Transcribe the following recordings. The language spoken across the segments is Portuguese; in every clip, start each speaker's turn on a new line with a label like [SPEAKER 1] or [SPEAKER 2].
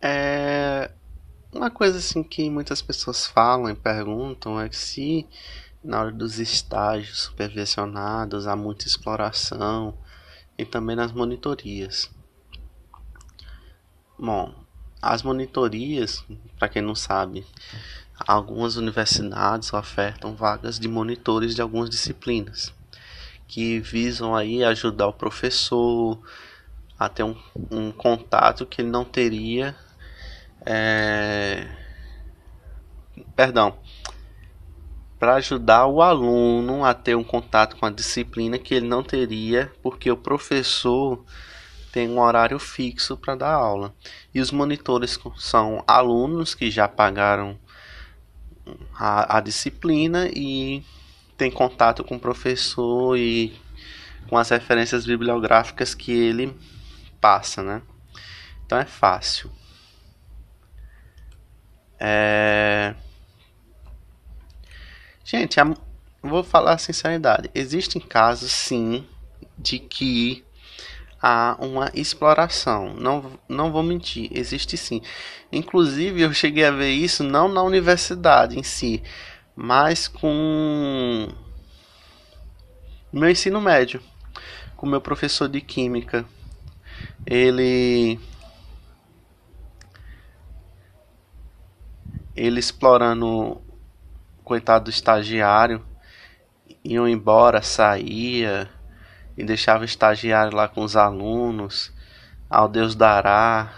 [SPEAKER 1] É uma coisa assim que muitas pessoas falam e perguntam é que se na hora dos estágios supervisionados há muita exploração e também nas monitorias. Bom, as monitorias, para quem não sabe, algumas universidades ofertam vagas de monitores de algumas disciplinas que visam aí ajudar o professor a ter um, um contato que ele não teria é... perdão para ajudar o aluno a ter um contato com a disciplina que ele não teria porque o professor tem um horário fixo para dar aula e os monitores são alunos que já pagaram a, a disciplina e tem contato com o professor e com as referências bibliográficas que ele passa, né? Então é fácil. É... Gente, a... vou falar a sinceridade. Existem casos, sim, de que há uma exploração. Não, não vou mentir, existe sim. Inclusive, eu cheguei a ver isso não na universidade em si, mas com meu ensino médio, com meu professor de química. Ele ele explorando coitado do estagiário, iam embora, saía e deixava o estagiário lá com os alunos, ao Deus dará,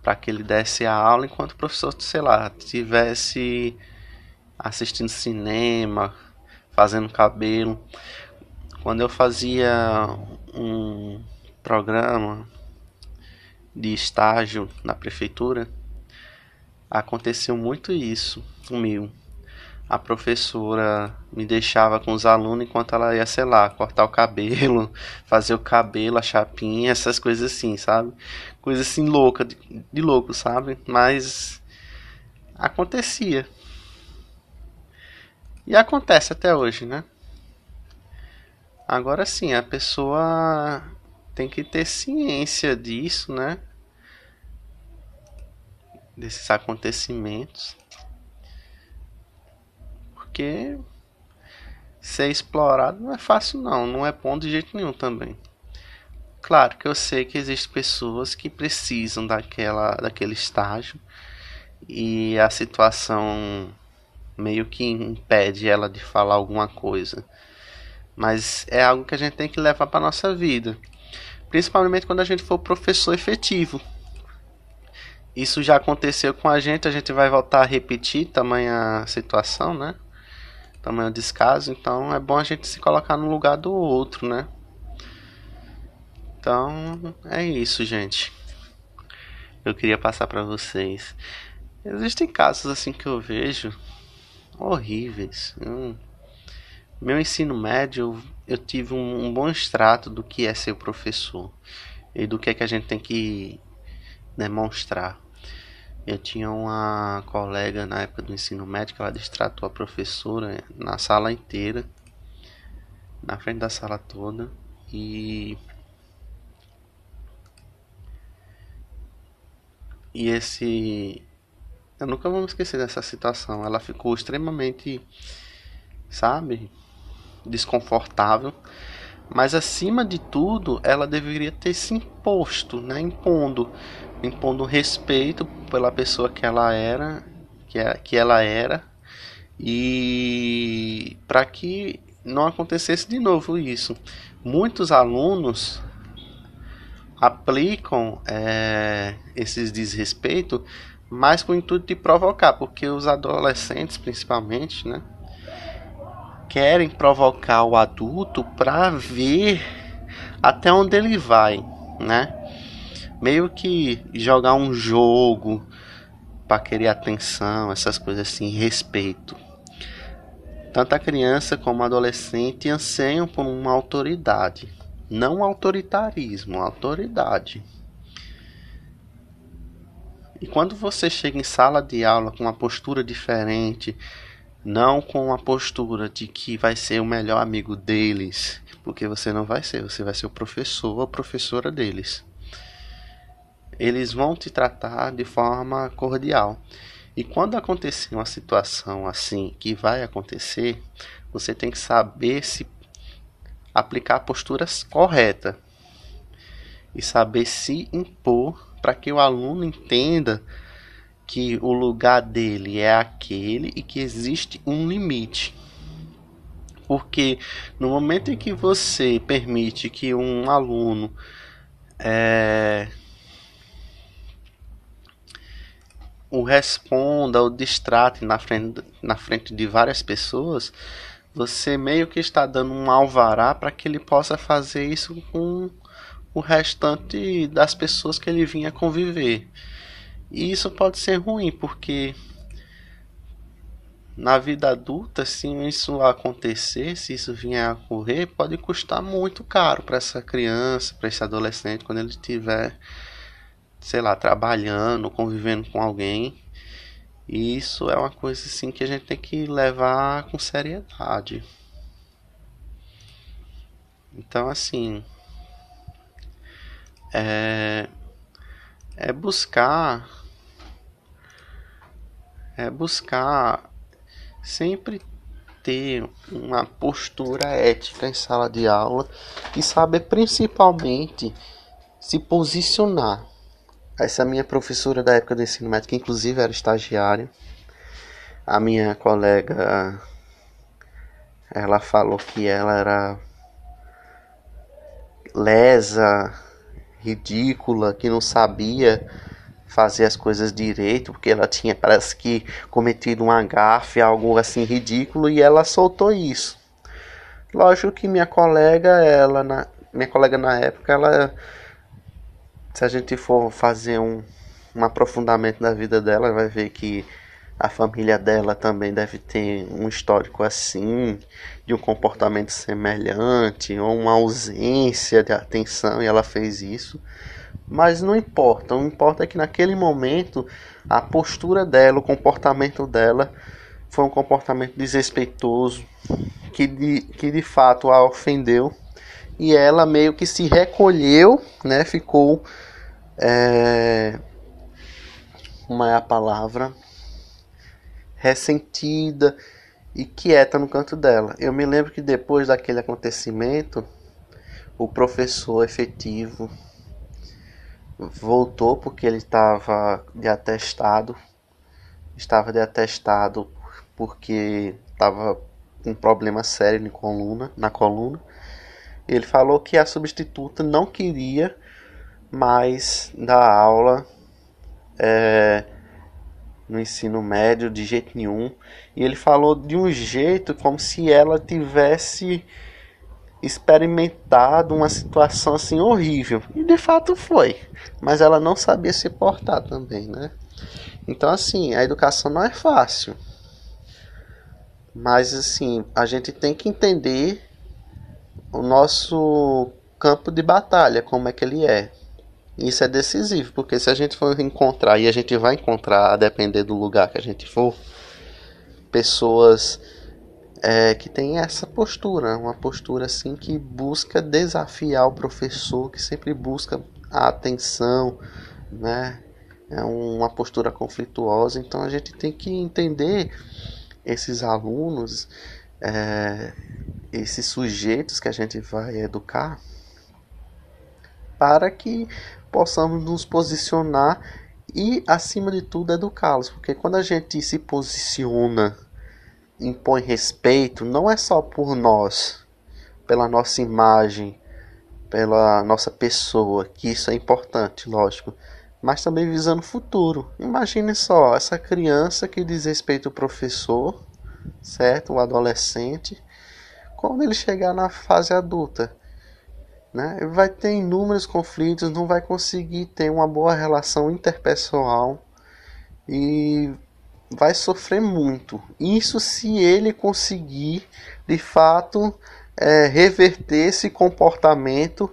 [SPEAKER 1] para que ele desse a aula enquanto o professor, sei lá, tivesse assistindo cinema, fazendo cabelo. Quando eu fazia um programa de estágio na prefeitura, aconteceu muito isso comigo. A professora me deixava com os alunos enquanto ela ia, sei lá, cortar o cabelo, fazer o cabelo, a chapinha, essas coisas assim, sabe? Coisa assim louca, de, de louco, sabe? Mas acontecia. E acontece até hoje, né? Agora sim, a pessoa tem que ter ciência disso, né? Desses acontecimentos. Porque ser explorado não é fácil não, não é bom de jeito nenhum também. Claro que eu sei que existem pessoas que precisam daquela, daquele estágio e a situação meio que impede ela de falar alguma coisa. Mas é algo que a gente tem que levar para nossa vida, principalmente quando a gente for professor efetivo. Isso já aconteceu com a gente, a gente vai voltar a repetir tamanha situação, né? Tamanho descaso, então é bom a gente se colocar no lugar do outro, né? Então, é isso, gente. Eu queria passar para vocês. Existem casos assim que eu vejo horríveis. Eu, meu ensino médio, eu tive um, um, bom extrato do que é ser professor e do que é que a gente tem que demonstrar. Eu tinha uma colega na época do ensino médio, ela distratou a professora na sala inteira, na frente da sala toda, e E esse. Eu nunca vou me esquecer dessa situação. Ela ficou extremamente, sabe, desconfortável. Mas acima de tudo, ela deveria ter se imposto, né? Impondo, impondo respeito pela pessoa que ela era, que, é, que ela era, e para que não acontecesse de novo isso. Muitos alunos aplicam é, esses desrespeitos mais com o intuito de provocar, porque os adolescentes, principalmente, né, querem provocar o adulto para ver até onde ele vai, né? Meio que jogar um jogo para querer atenção, essas coisas assim, respeito. Tanto a criança como o adolescente anseiam por uma autoridade, não autoritarismo, autoridade. E quando você chega em sala de aula com uma postura diferente, não com a postura de que vai ser o melhor amigo deles, porque você não vai ser, você vai ser o professor ou professora deles. eles vão te tratar de forma cordial. E quando acontecer uma situação assim, que vai acontecer, você tem que saber se aplicar a postura correta e saber se impor para que o aluno entenda que o lugar dele é aquele e que existe um limite. Porque no momento em que você permite que um aluno é, o responda ou distrate na frente, na frente de várias pessoas, você meio que está dando um alvará para que ele possa fazer isso com o restante das pessoas que ele vinha conviver. E isso pode ser ruim, porque na vida adulta, se isso acontecer, se isso vier a ocorrer, pode custar muito caro para essa criança, para esse adolescente, quando ele estiver sei lá, trabalhando, convivendo com alguém. E isso é uma coisa assim que a gente tem que levar com seriedade. Então assim, é, é buscar é buscar sempre ter uma postura ética em sala de aula e saber principalmente se posicionar. Essa minha professora da época do ensino médio, que inclusive era estagiária, a minha colega, ela falou que ela era lesa, ridícula, que não sabia fazer as coisas direito, porque ela tinha, parece que, cometido um agafe, algo assim ridículo, e ela soltou isso. Lógico que minha colega, ela, na, minha colega na época, ela se a gente for fazer um, um aprofundamento da vida dela, vai ver que a família dela também deve ter um histórico assim, de um comportamento semelhante, ou uma ausência de atenção, e ela fez isso. Mas não importa, o importa é que naquele momento a postura dela, o comportamento dela foi um comportamento desrespeitoso, que de, que de fato a ofendeu e ela meio que se recolheu, né? Ficou é, como é a palavra ressentida e quieta no canto dela. Eu me lembro que depois daquele acontecimento, o professor efetivo voltou porque ele estava de atestado, estava de atestado porque estava com um problema sério na coluna, na coluna ele falou que a substituta não queria mais dar aula é, no ensino médio de jeito nenhum. E ele falou de um jeito como se ela tivesse experimentado uma situação assim horrível. E de fato foi. Mas ela não sabia se portar também, né? Então assim, a educação não é fácil. Mas assim, a gente tem que entender o nosso campo de batalha, como é que ele é. Isso é decisivo, porque se a gente for encontrar, e a gente vai encontrar, a depender do lugar que a gente for, pessoas é, que têm essa postura, uma postura assim que busca desafiar o professor, que sempre busca a atenção, né? É uma postura conflituosa, então a gente tem que entender esses alunos é, esses sujeitos que a gente vai educar para que possamos nos posicionar e, acima de tudo, educá-los. Porque quando a gente se posiciona, impõe respeito, não é só por nós, pela nossa imagem, pela nossa pessoa, que isso é importante, lógico, mas também visando o futuro. Imagine só, essa criança que diz respeito ao professor certo? O adolescente, quando ele chegar na fase adulta, né? Vai ter inúmeros conflitos, não vai conseguir ter uma boa relação interpessoal e vai sofrer muito. Isso se ele conseguir, de fato, é, reverter esse comportamento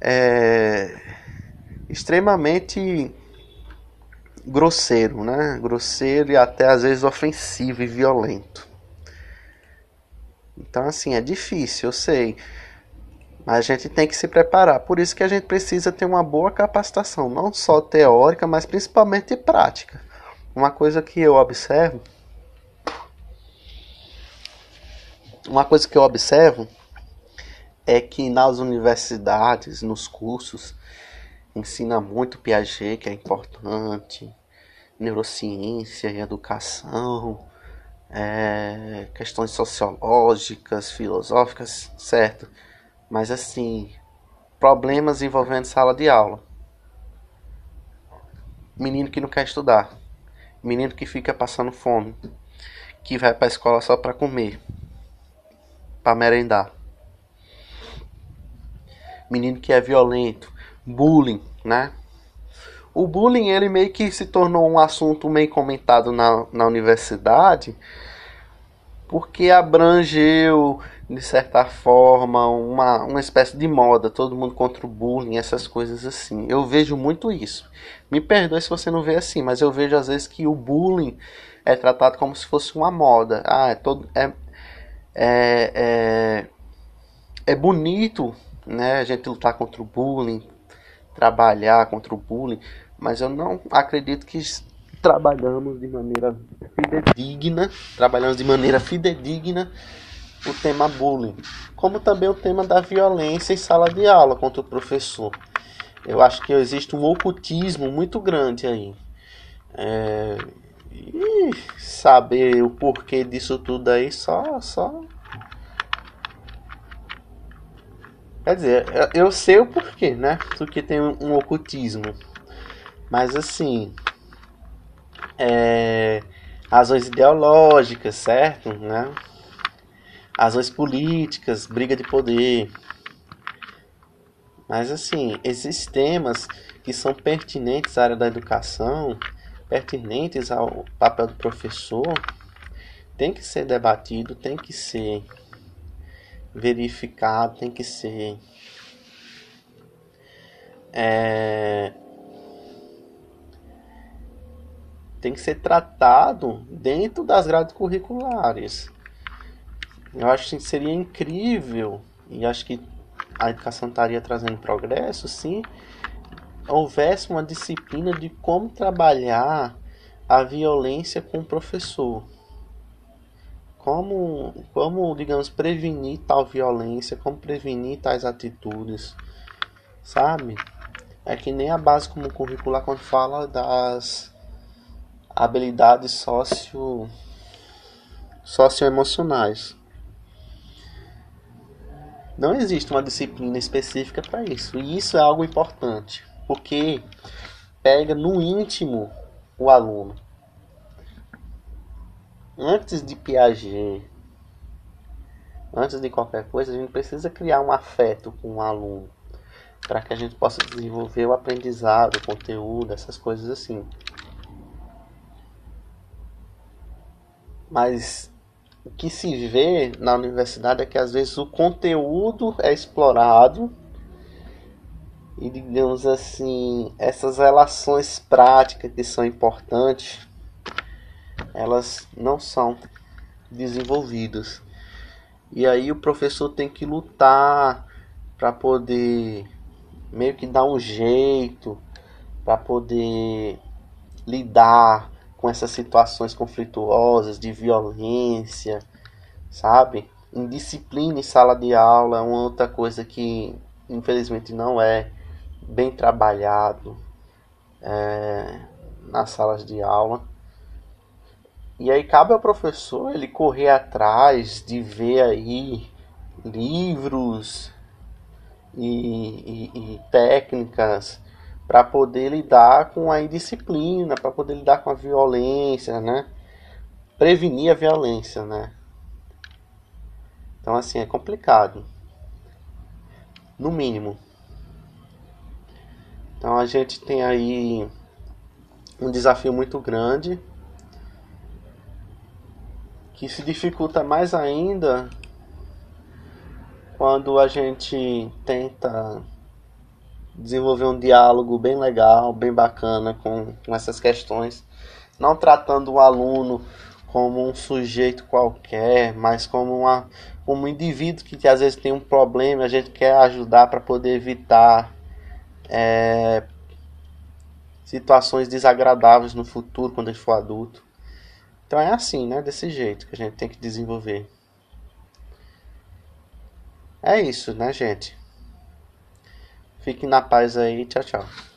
[SPEAKER 1] é, extremamente grosseiro, né? Grosseiro e até às vezes ofensivo e violento. Então, assim, é difícil, eu sei. Mas a gente tem que se preparar. Por isso que a gente precisa ter uma boa capacitação, não só teórica, mas principalmente prática. Uma coisa que eu observo, uma coisa que eu observo é que nas universidades, nos cursos, ensina muito Piaget, que é importante, neurociência e educação, é, questões sociológicas, filosóficas, certo? Mas assim, problemas envolvendo sala de aula. Menino que não quer estudar, menino que fica passando fome, que vai para a escola só para comer, para merendar. Menino que é violento, bullying, né? O bullying ele meio que se tornou um assunto meio comentado na, na universidade porque abrangeu de certa forma uma, uma espécie de moda, todo mundo contra o bullying, essas coisas assim. Eu vejo muito isso. Me perdoe se você não vê assim, mas eu vejo às vezes que o bullying é tratado como se fosse uma moda. Ah, é todo é é, é, é bonito, né, a gente lutar contra o bullying, trabalhar contra o bullying, mas eu não acredito que trabalhamos de maneira fidedigna, trabalhamos de maneira fidedigna o tema bullying, como também o tema da violência em sala de aula contra o professor. Eu acho que existe um ocultismo muito grande aí. É... E saber o porquê disso tudo aí só, só. Quer dizer, eu sei o porquê, né? Porque tem um ocultismo. Mas assim, é, razões ideológicas, certo? Né? Razões políticas, briga de poder. Mas assim, esses temas que são pertinentes à área da educação, pertinentes ao papel do professor, tem que ser debatido, tem que ser verificado, tem que ser é, tem que ser tratado dentro das grades curriculares. Eu acho que seria incrível, e acho que a educação estaria trazendo progresso, se houvesse uma disciplina de como trabalhar a violência com o professor. Como, como, digamos, prevenir tal violência, como prevenir tais atitudes, sabe? É que nem a base como curricular quando fala das habilidades socio socioemocionais. Não existe uma disciplina específica para isso, e isso é algo importante, porque pega no íntimo o aluno. Antes de Piaget, antes de qualquer coisa, a gente precisa criar um afeto com o aluno para que a gente possa desenvolver o aprendizado, o conteúdo, essas coisas assim. Mas o que se vê na universidade é que às vezes o conteúdo é explorado e digamos assim, essas relações práticas que são importantes, elas não são desenvolvidas. E aí o professor tem que lutar para poder meio que dar um jeito para poder lidar com essas situações conflituosas de violência, sabe? Indisciplina em sala de aula é uma outra coisa que infelizmente não é bem trabalhado é, nas salas de aula. E aí cabe ao professor ele correr atrás de ver aí livros e, e, e técnicas para poder lidar com a indisciplina, para poder lidar com a violência, né? Prevenir a violência, né? Então assim é complicado. No mínimo. Então a gente tem aí um desafio muito grande que se dificulta mais ainda quando a gente tenta desenvolver um diálogo bem legal, bem bacana com, com essas questões, não tratando o aluno como um sujeito qualquer, mas como, uma, como um indivíduo que às vezes tem um problema, a gente quer ajudar para poder evitar é, situações desagradáveis no futuro quando ele for adulto. Então é assim, né? Desse jeito que a gente tem que desenvolver. É isso, né, gente? Fiquem na paz aí. Tchau, tchau.